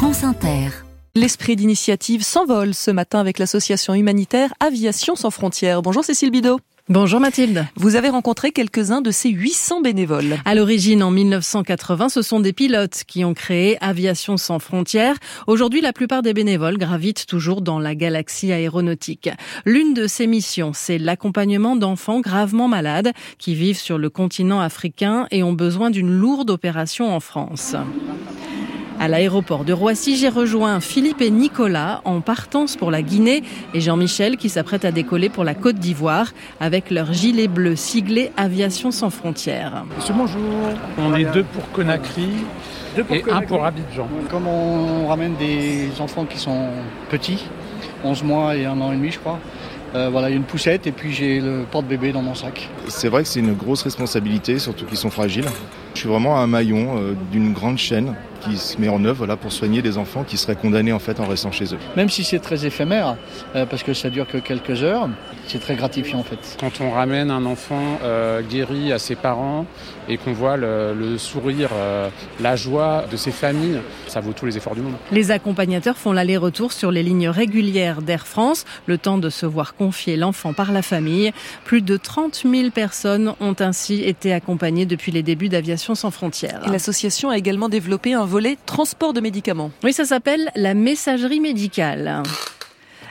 France Inter. L'esprit d'initiative s'envole ce matin avec l'association humanitaire Aviation sans frontières. Bonjour Cécile Bidot. Bonjour Mathilde. Vous avez rencontré quelques-uns de ces 800 bénévoles. À l'origine, en 1980, ce sont des pilotes qui ont créé Aviation sans frontières. Aujourd'hui, la plupart des bénévoles gravitent toujours dans la galaxie aéronautique. L'une de ces missions, c'est l'accompagnement d'enfants gravement malades qui vivent sur le continent africain et ont besoin d'une lourde opération en France. À l'aéroport de Roissy, j'ai rejoint Philippe et Nicolas en partance pour la Guinée et Jean-Michel qui s'apprête à décoller pour la Côte d'Ivoire avec leur gilet bleu siglé Aviation sans frontières. Monsieur, bonjour. On est deux pour Conakry. et un pour Abidjan. Comme on ramène des enfants qui sont petits, 11 mois et un an et demi je crois, euh, voilà, il y a une poussette et puis j'ai le porte-bébé dans mon sac. C'est vrai que c'est une grosse responsabilité, surtout qu'ils sont fragiles. Je suis vraiment un maillon euh, d'une grande chaîne qui se met en œuvre là, pour soigner des enfants qui seraient condamnés en fait en restant chez eux. Même si c'est très éphémère, euh, parce que ça dure que quelques heures, c'est très gratifiant en fait. Quand on ramène un enfant euh, guéri à ses parents et qu'on voit le, le sourire, euh, la joie de ses familles, ça vaut tous les efforts du monde. Les accompagnateurs font l'aller-retour sur les lignes régulières d'Air France, le temps de se voir confier l'enfant par la famille. Plus de 30 000 personnes ont ainsi été accompagnées depuis les débuts d'Aviation sans frontières. L'association a également développé un volet transport de médicaments. Oui, ça s'appelle la messagerie médicale.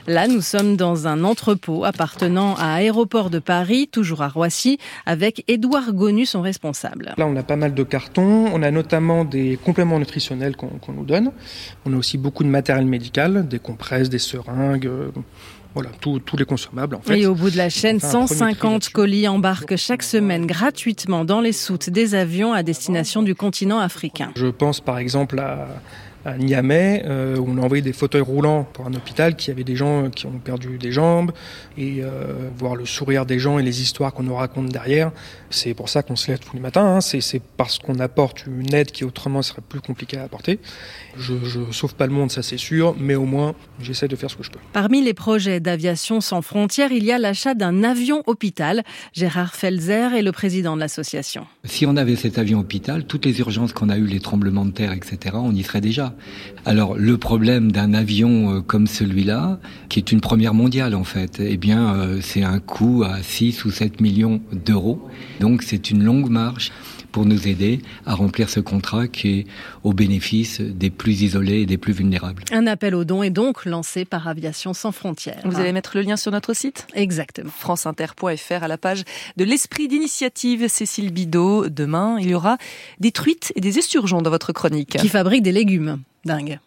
Là, nous sommes dans un entrepôt appartenant à Aéroport de Paris, toujours à Roissy, avec Édouard Gonu, son responsable. Là, on a pas mal de cartons. On a notamment des compléments nutritionnels qu'on qu nous donne. On a aussi beaucoup de matériel médical, des compresses, des seringues. Voilà, tous les consommables. En fait. Et au bout de la chaîne, 150 colis embarquent chaque semaine gratuitement dans les soutes des avions à destination du continent africain. Je pense par exemple à à Niamey, euh, où on a envoyé des fauteuils roulants pour un hôpital qui avait des gens qui ont perdu des jambes, et euh, voir le sourire des gens et les histoires qu'on nous raconte derrière. C'est pour ça qu'on se lève tous les matins, hein. c'est parce qu'on apporte une aide qui autrement serait plus compliquée à apporter. Je, je sauve pas le monde, ça c'est sûr, mais au moins j'essaie de faire ce que je peux. Parmi les projets d'aviation sans frontières, il y a l'achat d'un avion hôpital. Gérard Felzer est le président de l'association. Si on avait cet avion hôpital, toutes les urgences qu'on a eues, les tremblements de terre, etc., on y serait déjà. Alors le problème d'un avion euh, comme celui-là, qui est une première mondiale en fait, eh bien euh, c'est un coût à 6 ou 7 millions d'euros. Donc c'est une longue marche pour nous aider à remplir ce contrat qui est au bénéfice des plus isolés et des plus vulnérables. Un appel aux dons est donc lancé par Aviation sans frontières. Vous allez mettre le lien sur notre site Exactement. franceinter.fr à la page de l'esprit d'initiative Cécile Bidot. Demain, il y aura des truites et des esturgeons dans votre chronique. Qui fabrique des légumes. Dingue.